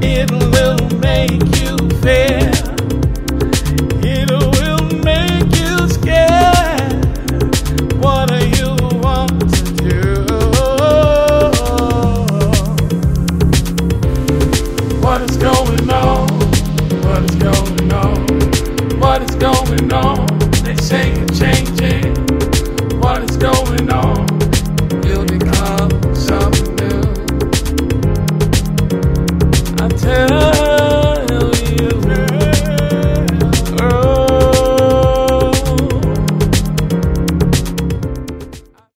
It will make you fear. It will make you scared. What do you want to do? What is going on? What is going on? What is going on? They say it's changing. I'm